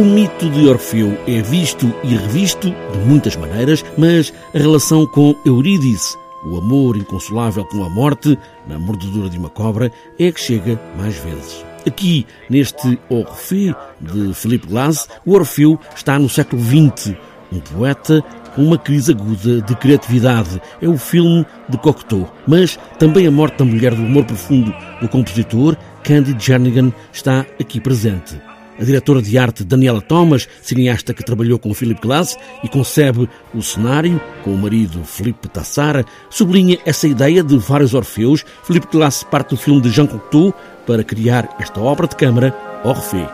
O mito de Orfeu é visto e revisto de muitas maneiras, mas a relação com Eurídice, o amor inconsolável com a morte, na mordedura de uma cobra, é que chega mais vezes. Aqui, neste Orfeu de Philippe Glass, o Orfeu está no século XX, um poeta com uma crise aguda de criatividade. É o filme de Cocteau, mas também a morte da mulher do amor profundo do compositor, Candy Jernigan, está aqui presente. A diretora de arte Daniela Thomas, cineasta que trabalhou com Philip Glass e concebe o cenário com o marido Felipe Tassara, sublinha essa ideia de vários Orfeus. Philip Glass parte do filme de Jean Cocteau para criar esta obra de câmara, Orfeu.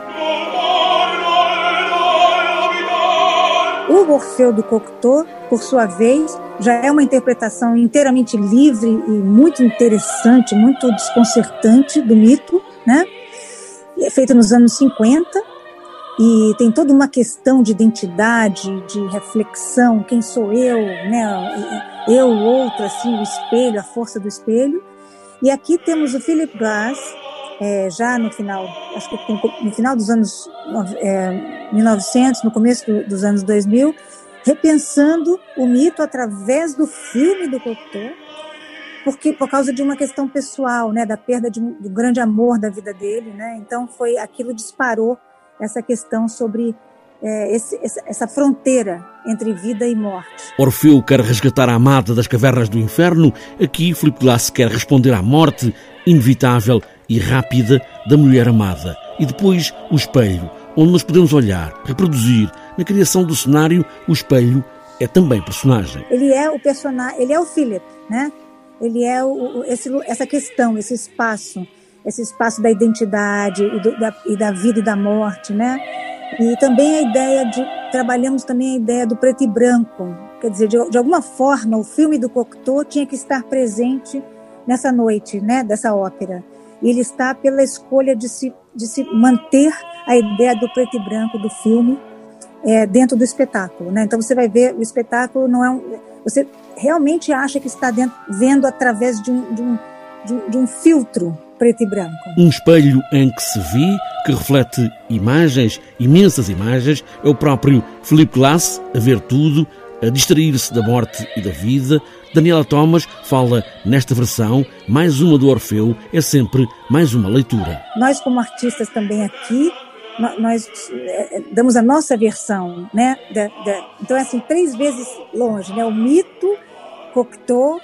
O Orfeu do Cocteau, por sua vez, já é uma interpretação inteiramente livre e muito interessante, muito desconcertante do mito, né? É feita nos anos 50 e tem toda uma questão de identidade, de reflexão, quem sou eu, né? Eu, outro, assim, o espelho, a força do espelho. E aqui temos o Philip Glass, é, já no final, acho que no final dos anos é, 1900, no começo do, dos anos 2000, repensando o mito através do filme do Cocteau, porque por causa de uma questão pessoal, né, da perda de, do grande amor da vida dele, né? Então foi aquilo disparou essa questão sobre é, esse, essa fronteira entre vida e morte. Orfeu quer resgatar a amada das cavernas do inferno. Aqui, Filipe Glass quer responder à morte inevitável e rápida da mulher amada. E depois, o espelho, onde nos podemos olhar, reproduzir. Na criação do cenário, o espelho é também personagem. Ele é o personagem, ele é o Philip, né? Ele é o, esse, essa questão, esse espaço, esse espaço da identidade e, do, da, e da vida e da morte, né? E também a ideia de trabalhamos também a ideia do preto e branco, quer dizer, de, de alguma forma o filme do Cocteau tinha que estar presente nessa noite, né? Dessa ópera. E ele está pela escolha de se de se manter a ideia do preto e branco do filme é, dentro do espetáculo, né? Então você vai ver o espetáculo não é um você realmente acha que está dentro, vendo através de um, de, um, de, de um filtro preto e branco. Um espelho em que se vê, que reflete imagens, imensas imagens, é o próprio Philip Glass a ver tudo, a distrair-se da morte e da vida. Daniela Thomas fala nesta versão, mais uma do Orfeu, é sempre mais uma leitura. Nós, como artistas também aqui, nós é, é, damos a nossa versão, né? então é assim três vezes longe, né? O mito, Cocteau,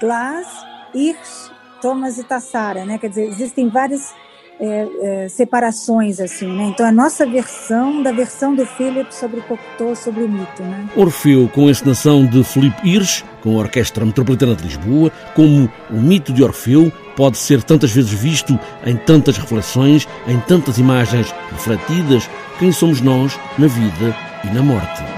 Glass, Hirsch, Thomas e Tassara, né? Quer dizer, existem várias é, é, separações assim, né? Então a nossa versão da versão do Philip sobre Cocteau, sobre o mito, né? Orfeu com a encenação de Felipe Hirsch, com a Orquestra Metropolitana de Lisboa, como o mito de Orfeu pode ser tantas vezes visto em tantas reflexões, em tantas imagens refletidas, quem somos nós na vida e na morte.